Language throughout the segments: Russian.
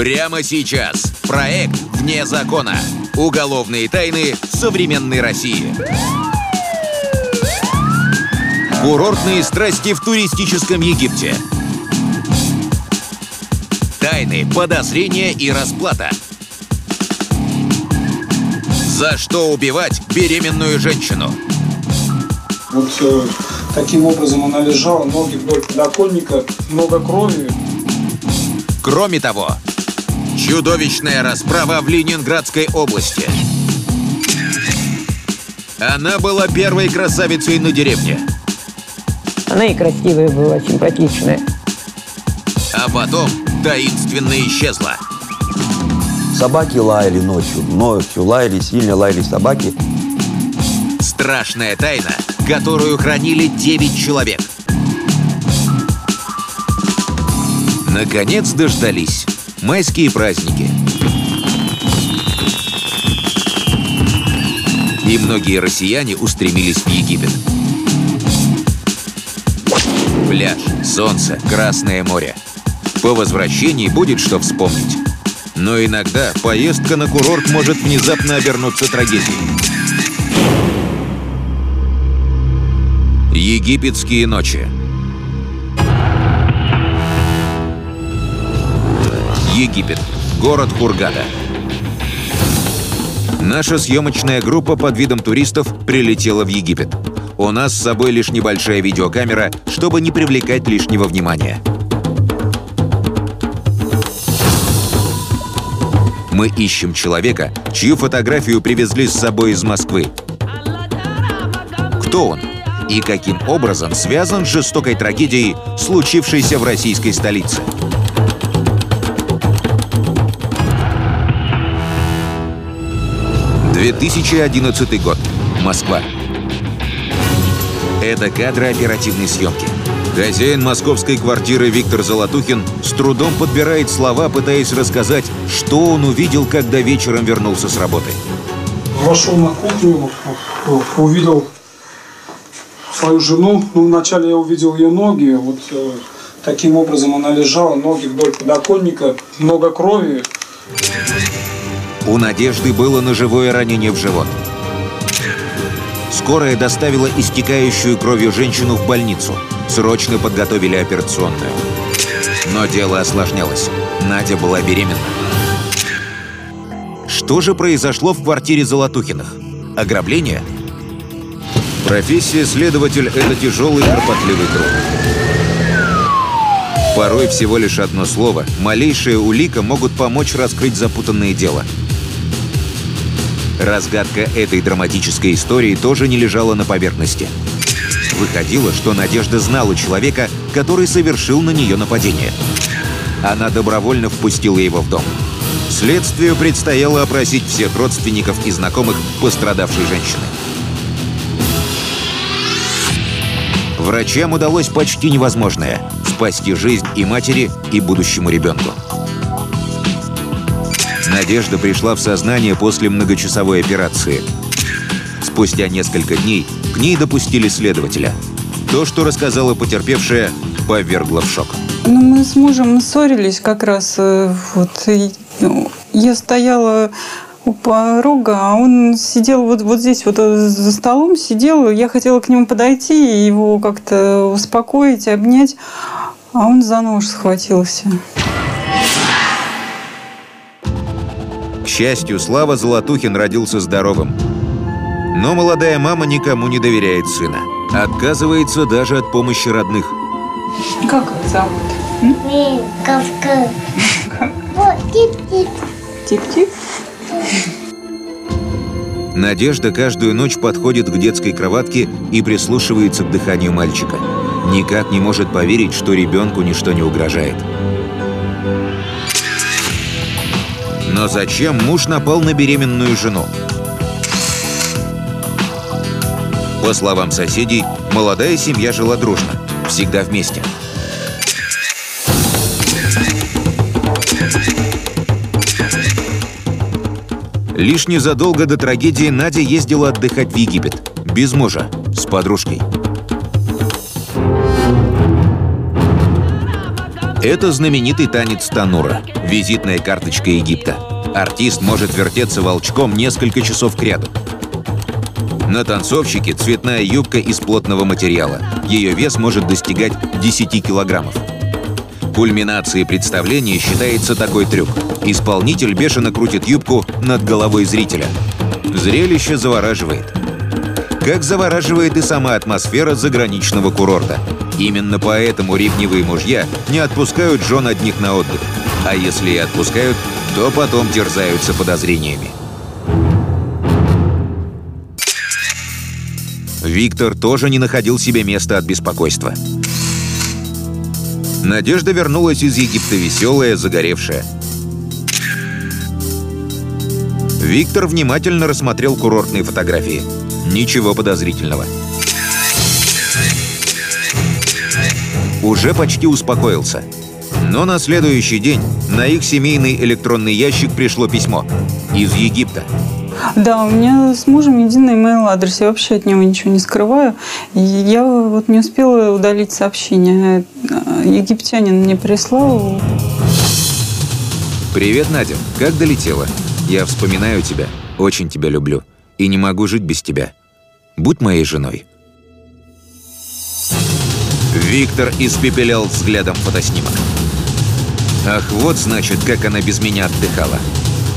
Прямо сейчас. Проект «Вне закона». Уголовные тайны современной России. Курортные страсти в туристическом Египте. Тайны, подозрения и расплата. За что убивать беременную женщину? Вот э, таким образом она лежала, ноги вдоль подоконника, много крови. Кроме того, чудовищная расправа в Ленинградской области. Она была первой красавицей на деревне. Она и красивая была, симпатичная. А потом таинственно исчезла. Собаки лаяли ночью, ночью лаяли, сильно лаяли собаки. Страшная тайна, которую хранили 9 человек. Наконец дождались. Майские праздники. И многие россияне устремились в Египет. Пляж, солнце, Красное море. По возвращении будет что вспомнить. Но иногда поездка на курорт может внезапно обернуться трагедией. Египетские ночи. Египет. Город Хургада. Наша съемочная группа под видом туристов прилетела в Египет. У нас с собой лишь небольшая видеокамера, чтобы не привлекать лишнего внимания. Мы ищем человека, чью фотографию привезли с собой из Москвы. Кто он? И каким образом связан с жестокой трагедией, случившейся в российской столице? «2011 год. Москва. Это кадры оперативной съемки. Хозяин московской квартиры Виктор Золотухин с трудом подбирает слова, пытаясь рассказать, что он увидел, когда вечером вернулся с работы. Вошел на кухню, увидел свою жену. Ну, вначале я увидел ее ноги. Вот э, таким образом она лежала, ноги вдоль подоконника, много крови. У Надежды было ножевое ранение в живот. Скорая доставила истекающую кровью женщину в больницу. Срочно подготовили операционную. Но дело осложнялось. Надя была беременна. Что же произошло в квартире Золотухиных? Ограбление? Профессия следователь – это тяжелый кропотливый труд. Порой всего лишь одно слово, малейшая улика могут помочь раскрыть запутанное дело. Разгадка этой драматической истории тоже не лежала на поверхности. Выходило, что Надежда знала человека, который совершил на нее нападение. Она добровольно впустила его в дом. Следствию предстояло опросить всех родственников и знакомых пострадавшей женщины. Врачам удалось почти невозможное – спасти жизнь и матери, и будущему ребенку. Надежда пришла в сознание после многочасовой операции. Спустя несколько дней к ней допустили следователя. То, что рассказала потерпевшая, повергло в шок. Ну, мы с мужем ссорились как раз. э, Вот, и, ну, я стояла у порога, а он сидел вот, вот здесь вот э, за столом, сидел. Я хотела к нему подойти и его как-то успокоить, обнять, а он за нож схватился. Счастью, Слава Золотухин родился здоровым. Но молодая мама никому не доверяет сына. Отказывается даже от помощи родных. Как его зовут? Миковка. Вот, тип-тип. Тип-тип? Надежда каждую ночь подходит к детской кроватке и прислушивается к дыханию мальчика. Никак не может поверить, что ребенку ничто не угрожает. Но зачем муж напал на беременную жену? По словам соседей, молодая семья жила дружно, всегда вместе. Лишь незадолго до трагедии Надя ездила отдыхать в Египет. Без мужа, с подружкой. Это знаменитый танец Танура, визитная карточка Египта. Артист может вертеться волчком несколько часов кряду. На танцовщике цветная юбка из плотного материала. Ее вес может достигать 10 килограммов. Кульминацией представления считается такой трюк. Исполнитель бешено крутит юбку над головой зрителя. Зрелище завораживает. Как завораживает и сама атмосфера заграничного курорта. Именно поэтому ревнивые мужья не отпускают жен одних на отдых. А если и отпускают, то потом терзаются подозрениями. Виктор тоже не находил себе места от беспокойства. Надежда вернулась из Египта веселая, загоревшая. Виктор внимательно рассмотрел курортные фотографии. Ничего подозрительного. Уже почти успокоился. Но на следующий день на их семейный электронный ящик пришло письмо. Из Египта. Да, у меня с мужем единый email адрес. Я вообще от него ничего не скрываю. И я вот не успела удалить сообщение. Египтянин мне прислал. Привет, Надя. Как долетела? Я вспоминаю тебя. Очень тебя люблю. И не могу жить без тебя. Будь моей женой. Виктор испепелял взглядом фотоснимок. Ах, вот значит, как она без меня отдыхала.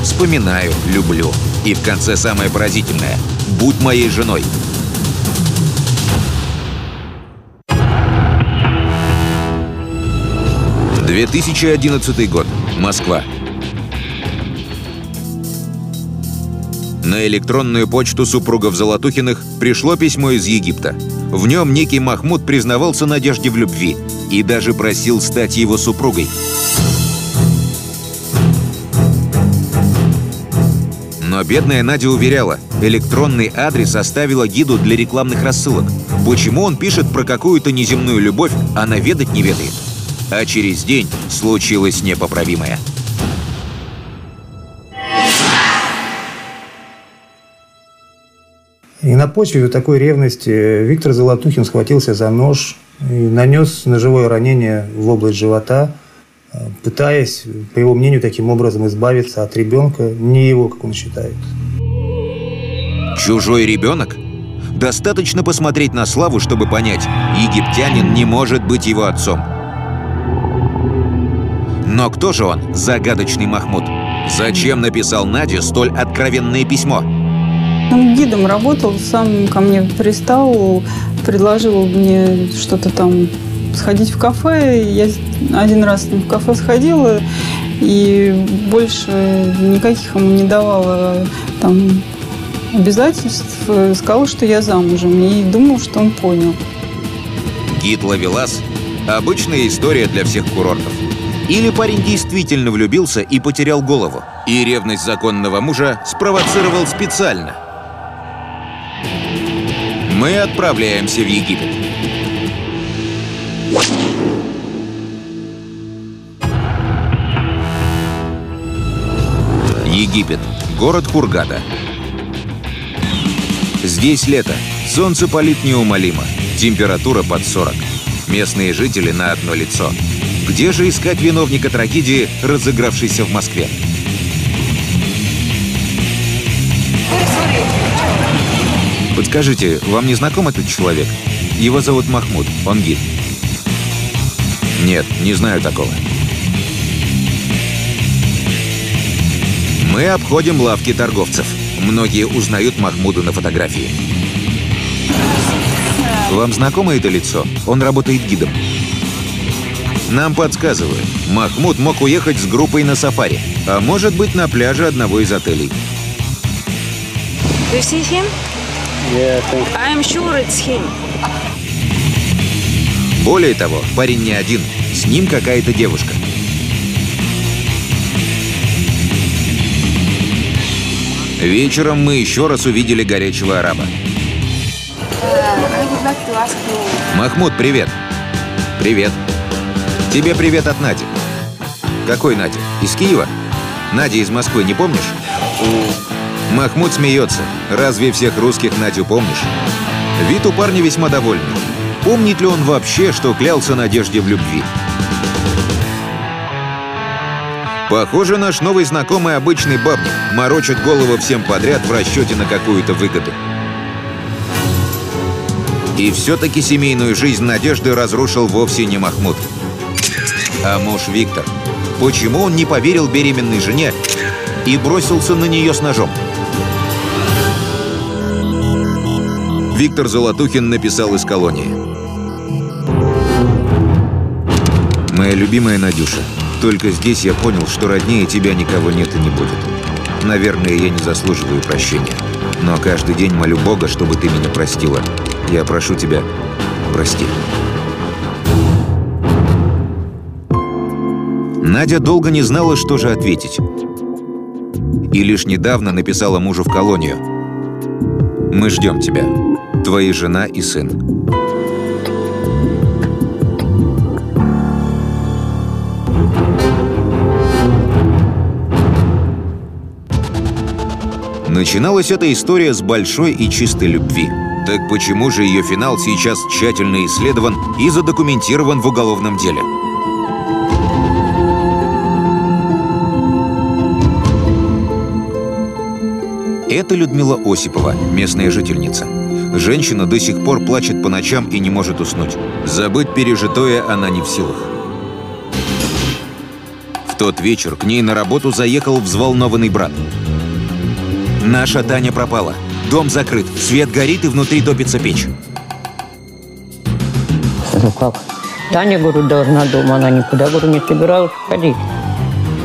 Вспоминаю, люблю. И в конце самое поразительное. Будь моей женой. «2011 год. Москва. На электронную почту супругов Золотухиных пришло письмо из Египта. В нем некий Махмуд признавался Надежде в любви и даже просил стать его супругой. Но бедная Надя уверяла, электронный адрес оставила гиду для рекламных рассылок. Почему он пишет про какую-то неземную любовь, она ведать не ведает? А через день случилось непоправимое. И на почве такой ревности Виктор Золотухин схватился за нож и нанес ножевое ранение в область живота – пытаясь, по его мнению, таким образом избавиться от ребенка, не его, как он считает. Чужой ребенок? Достаточно посмотреть на Славу, чтобы понять, египтянин не может быть его отцом. Но кто же он, загадочный Махмуд? Зачем написал Наде столь откровенное письмо? Он гидом работал, сам ко мне пристал, предложил мне что-то там сходить в кафе. Я один раз в кафе сходила и больше никаких ему не давала там обязательств. Сказала, что я замужем и думал, что он понял. Гид Лавелас – обычная история для всех курортов. Или парень действительно влюбился и потерял голову, и ревность законного мужа спровоцировал специально. Мы отправляемся в Египет. Египет. Город Хургада. Здесь лето. Солнце палит неумолимо. Температура под 40. Местные жители на одно лицо. Где же искать виновника трагедии, разыгравшейся в Москве? Подскажите, вам не знаком этот человек? Его зовут Махмуд, он гид. Нет, не знаю такого. Мы обходим лавки торговцев. Многие узнают Махмуда на фотографии. Вам знакомо это лицо? Он работает гидом. Нам подсказывают, Махмуд мог уехать с группой на сафари, а может быть на пляже одного из отелей. You see him? Yeah, I think. I'm sure it's him. Более того, парень не один, с ним какая-то девушка. Вечером мы еще раз увидели горячего араба. Махмуд, привет. Привет. Тебе привет от Нади. Какой Нади? Из Киева? Надя из Москвы, не помнишь? Махмуд смеется. Разве всех русских Надю помнишь? Вид у парня весьма довольный. Помнит ли он вообще, что клялся Надежде в любви? Похоже, наш новый знакомый обычный бабник морочит голову всем подряд в расчете на какую-то выгоду. И все-таки семейную жизнь Надежды разрушил вовсе не Махмуд, а муж Виктор. Почему он не поверил беременной жене и бросился на нее с ножом? Виктор Золотухин написал из колонии. «Моя любимая Надюша, только здесь я понял, что роднее тебя никого нет и не будет. Наверное, я не заслуживаю прощения. Но каждый день молю Бога, чтобы ты меня простила. Я прошу тебя, прости». Надя долго не знала, что же ответить. И лишь недавно написала мужу в колонию. «Мы ждем тебя. Твои жена и сын». Начиналась эта история с большой и чистой любви. Так почему же ее финал сейчас тщательно исследован и задокументирован в уголовном деле? Это Людмила Осипова, местная жительница. Женщина до сих пор плачет по ночам и не может уснуть. Забыть пережитое она не в силах. В тот вечер к ней на работу заехал взволнованный брат. Наша Таня пропала. Дом закрыт, свет горит и внутри топится печь. Ну как? Таня, говорю, должна дома, она никуда, говорю, не собиралась ходить.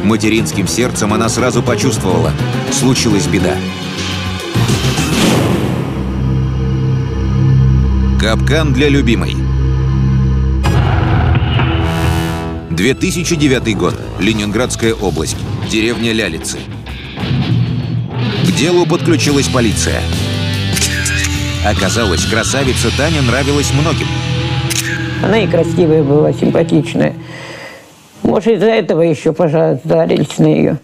Материнским сердцем она сразу почувствовала. Случилась беда. Капкан для любимой. 2009 год. Ленинградская область. Деревня Лялицы. Делу подключилась полиция. Оказалось, красавица Таня нравилась многим. Она и красивая была, симпатичная. Может, из-за этого еще, пожалуйста, сдались на ее.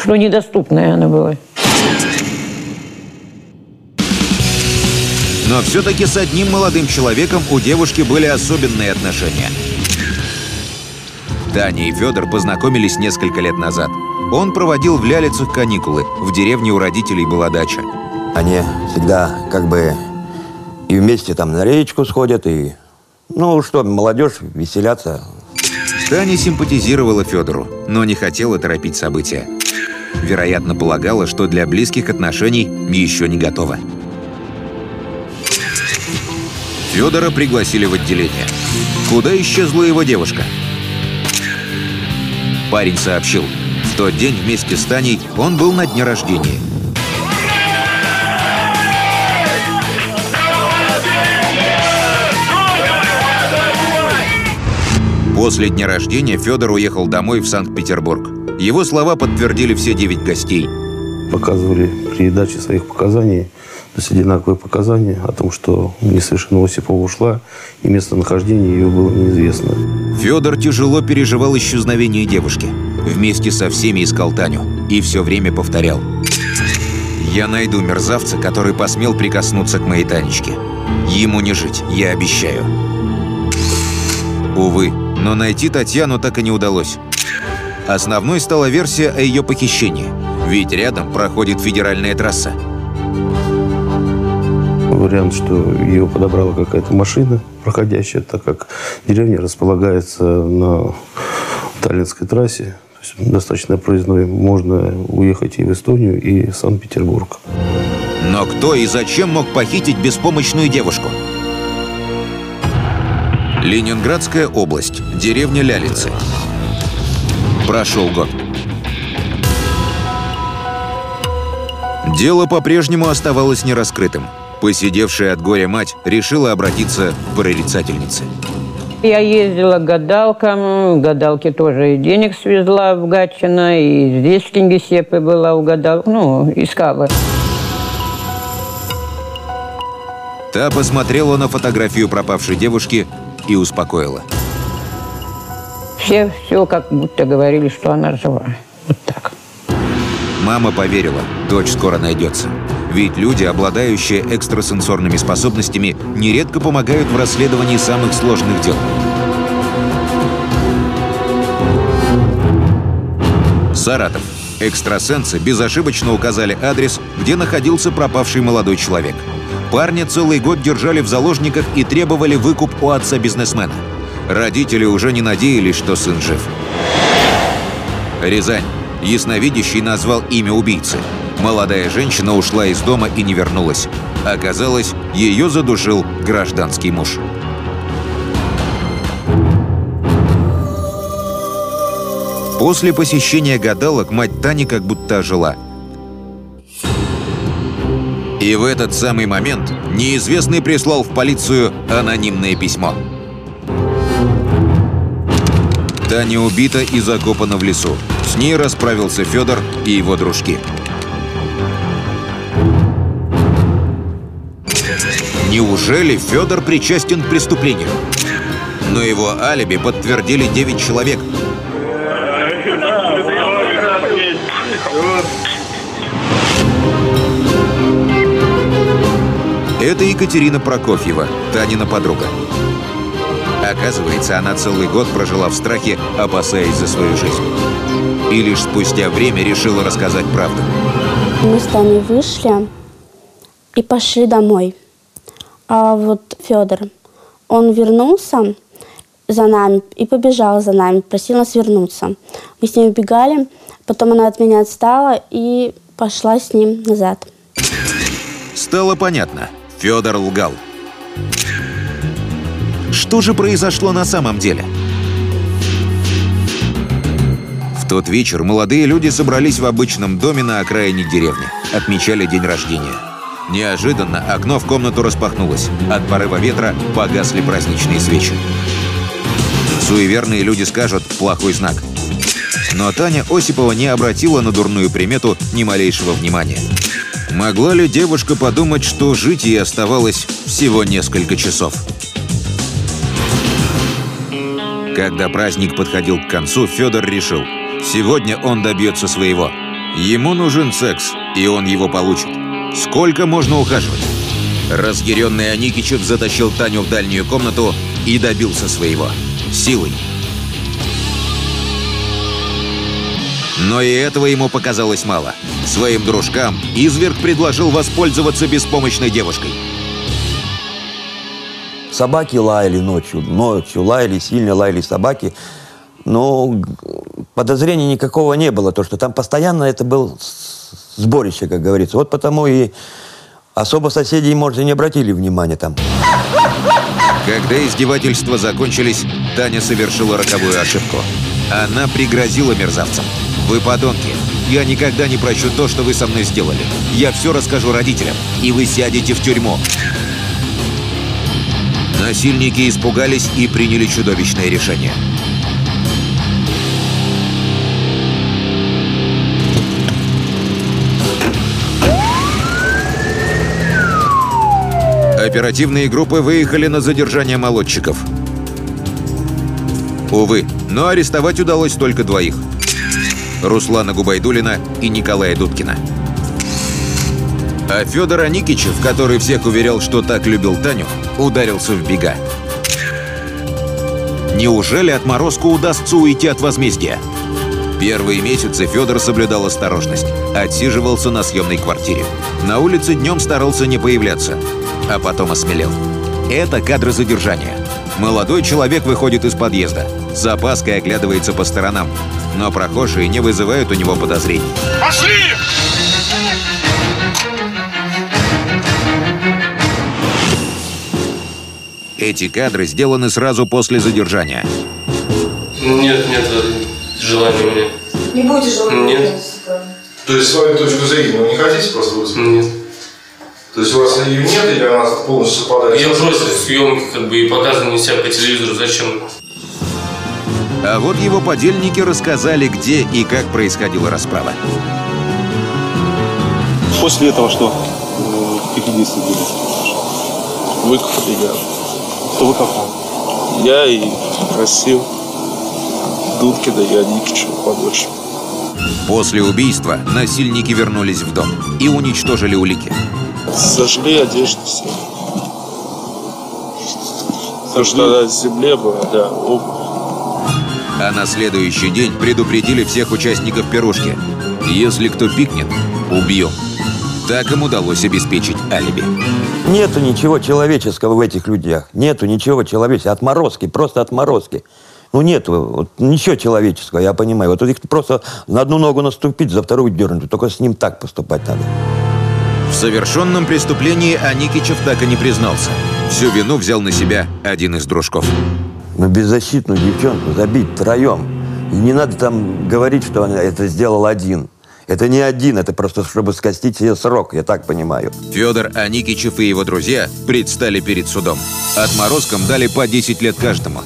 Что недоступная она была. Но все-таки с одним молодым человеком у девушки были особенные отношения. Таня и Федор познакомились несколько лет назад. Он проводил в Лялицах каникулы. В деревне у родителей была дача. Они всегда как бы и вместе там на речку сходят, и, ну что, молодежь веселятся. Таня симпатизировала Федору, но не хотела торопить события. Вероятно, полагала, что для близких отношений еще не готова. Федора пригласили в отделение. Куда исчезла его девушка? Парень сообщил, в тот день вместе с Таней он был на дне рождения. После дня рождения Федор уехал домой в Санкт-Петербург. Его слова подтвердили все девять гостей. Показывали при даче своих показаний, то есть одинаковые показания о том, что несовершенно Осипова ушла, и местонахождение ее было неизвестно. Федор тяжело переживал исчезновение девушки. Вместе со всеми искал Таню. И все время повторял. «Я найду мерзавца, который посмел прикоснуться к моей Танечке. Ему не жить, я обещаю». Увы, но найти Татьяну так и не удалось. Основной стала версия о ее похищении. Ведь рядом проходит федеральная трасса. Вариант, что ее подобрала какая-то машина проходящая, так как деревня располагается на Таллинской трассе. Достаточно проездной. Можно уехать и в Эстонию, и в Санкт-Петербург. Но кто и зачем мог похитить беспомощную девушку? Ленинградская область, деревня Лялицы. Прошел год. Дело по-прежнему оставалось нераскрытым. Посидевшая от горя мать решила обратиться к прорицательнице. Я ездила к гадалкам, гадалки тоже и денег свезла в Гатчино, и здесь в Кингисеппе была у гадалок, ну, искала. Та посмотрела на фотографию пропавшей девушки и успокоила. Все, все как будто говорили, что она жива. Вот так. Мама поверила, дочь скоро найдется. Ведь люди, обладающие экстрасенсорными способностями, нередко помогают в расследовании самых сложных дел. Саратов. Экстрасенсы безошибочно указали адрес, где находился пропавший молодой человек. Парня целый год держали в заложниках и требовали выкуп у отца бизнесмена. Родители уже не надеялись, что сын жив. Рязань. Ясновидящий назвал имя убийцы. Молодая женщина ушла из дома и не вернулась. Оказалось, ее задушил гражданский муж. После посещения гадалок мать Тани как будто ожила. И в этот самый момент неизвестный прислал в полицию анонимное письмо. Таня убита и закопана в лесу. С ней расправился Федор и его дружки. Неужели Федор причастен к преступлению? Но его алиби подтвердили 9 человек. Это Екатерина Прокофьева, Танина подруга. Оказывается, она целый год прожила в страхе, опасаясь за свою жизнь. И лишь спустя время решила рассказать правду. Мы с Таней вышли и пошли домой. А вот Федор, он вернулся за нами и побежал за нами, просил нас вернуться. Мы с ним убегали, потом она от меня отстала и пошла с ним назад. Стало понятно. Федор лгал. Что же произошло на самом деле? В тот вечер молодые люди собрались в обычном доме на окраине деревни. Отмечали день рождения. Неожиданно окно в комнату распахнулось. От порыва ветра погасли праздничные свечи. Суеверные люди скажут «плохой знак». Но Таня Осипова не обратила на дурную примету ни малейшего внимания. Могла ли девушка подумать, что жить ей оставалось всего несколько часов? Когда праздник подходил к концу, Федор решил, сегодня он добьется своего. Ему нужен секс, и он его получит. Сколько можно ухаживать? Разъяренный Аникичев затащил Таню в дальнюю комнату и добился своего. Силой. Но и этого ему показалось мало. Своим дружкам изверг предложил воспользоваться беспомощной девушкой. Собаки лаяли ночью, ночью лаяли, сильно лаяли собаки. Но подозрений никакого не было, то что там постоянно это был сборище, как говорится. Вот потому и особо соседи, может, и не обратили внимания там. Когда издевательства закончились, Таня совершила роковую ошибку. Она пригрозила мерзавцам. «Вы подонки. Я никогда не прощу то, что вы со мной сделали. Я все расскажу родителям, и вы сядете в тюрьму». Насильники испугались и приняли чудовищное решение. Оперативные группы выехали на задержание молодчиков. Увы, но арестовать удалось только двоих. Руслана Губайдулина и Николая Дудкина. А Федор Аникичев, который всех уверял, что так любил Таню, ударился в бега. Неужели отморозку удастся уйти от возмездия? Первые месяцы Федор соблюдал осторожность. Отсиживался на съемной квартире. На улице днем старался не появляться. А потом осмелел. Это кадры задержания. Молодой человек выходит из подъезда. С опаской оглядывается по сторонам. Но прохожие не вызывают у него подозрений. Пошли! Эти кадры сделаны сразу после задержания. Нет, нет желания у меня. Не будете желания? Нет. То есть свою точку зрения вы не хотите просто высказать? Нет. То есть у вас ее нет или она полностью совпадает? Я просто съемки как бы и показываю себя по телевизору. Зачем? А вот его подельники рассказали, где и как происходила расправа. После этого что? Какие действия были? Выкупили я. Кто выкопал? Я и просил Дудкина и Аникичева помочь. После убийства насильники вернулись в дом и уничтожили улики. Сожгли одежду все. Потому что на земле была, да, обувь. А на следующий день предупредили всех участников пирожки. Если кто пикнет, убьем. Так им удалось обеспечить алиби. Нету ничего человеческого в этих людях. Нету ничего человеческого. Отморозки, просто отморозки. Ну, нету вот, ничего человеческого, я понимаю. Вот их просто на одну ногу наступить, за вторую дернуть. Только с ним так поступать надо. В совершенном преступлении Аникичев так и не признался. Всю вину взял на себя один из дружков. Ну, беззащитную девчонку забить втроем. И не надо там говорить, что он это сделал один. Это не один, это просто чтобы скостить себе срок, я так понимаю. Федор Аникичев и его друзья предстали перед судом. Отморозкам дали по 10 лет каждому.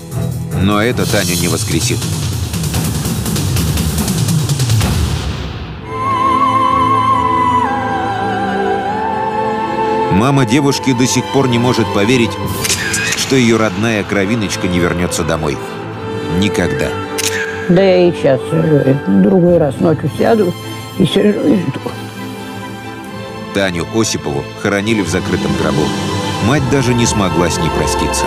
Но это Таню не воскресит. Мама девушки до сих пор не может поверить, что ее родная кровиночка не вернется домой. Никогда. Да я и сейчас сижу. Другой раз ночью сяду и сижу и жду. Таню Осипову хоронили в закрытом гробу. Мать даже не смогла с ней проститься.